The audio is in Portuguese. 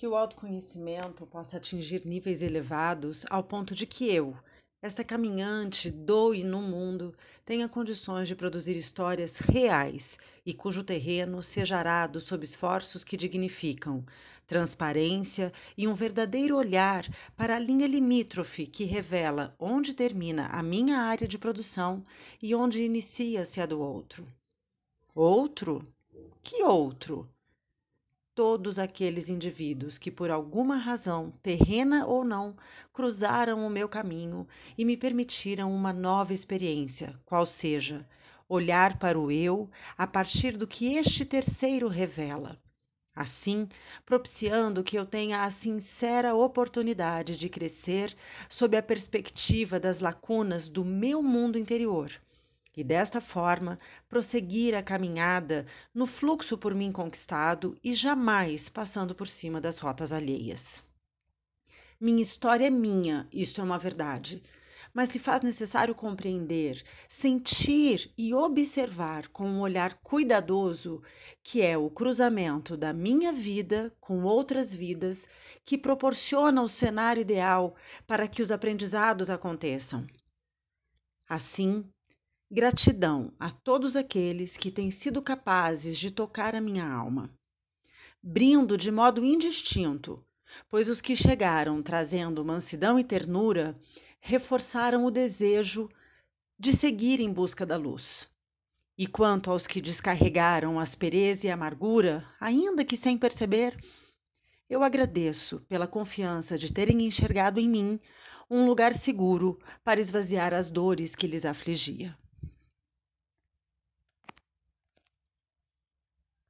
que o autoconhecimento possa atingir níveis elevados ao ponto de que eu, esta caminhante doe no mundo, tenha condições de produzir histórias reais e cujo terreno seja arado sob esforços que dignificam, transparência e um verdadeiro olhar para a linha limítrofe que revela onde termina a minha área de produção e onde inicia-se a do outro. Outro? Que outro? Todos aqueles indivíduos que, por alguma razão, terrena ou não, cruzaram o meu caminho e me permitiram uma nova experiência, qual seja, olhar para o eu a partir do que este terceiro revela. Assim, propiciando que eu tenha a sincera oportunidade de crescer sob a perspectiva das lacunas do meu mundo interior e desta forma prosseguir a caminhada no fluxo por mim conquistado e jamais passando por cima das rotas alheias. Minha história é minha, isto é uma verdade, mas se faz necessário compreender, sentir e observar com um olhar cuidadoso que é o cruzamento da minha vida com outras vidas que proporciona o cenário ideal para que os aprendizados aconteçam. Assim, Gratidão a todos aqueles que têm sido capazes de tocar a minha alma. Brindo de modo indistinto, pois os que chegaram trazendo mansidão e ternura reforçaram o desejo de seguir em busca da luz. E quanto aos que descarregaram aspereza e amargura, ainda que sem perceber, eu agradeço pela confiança de terem enxergado em mim um lugar seguro para esvaziar as dores que lhes afligia.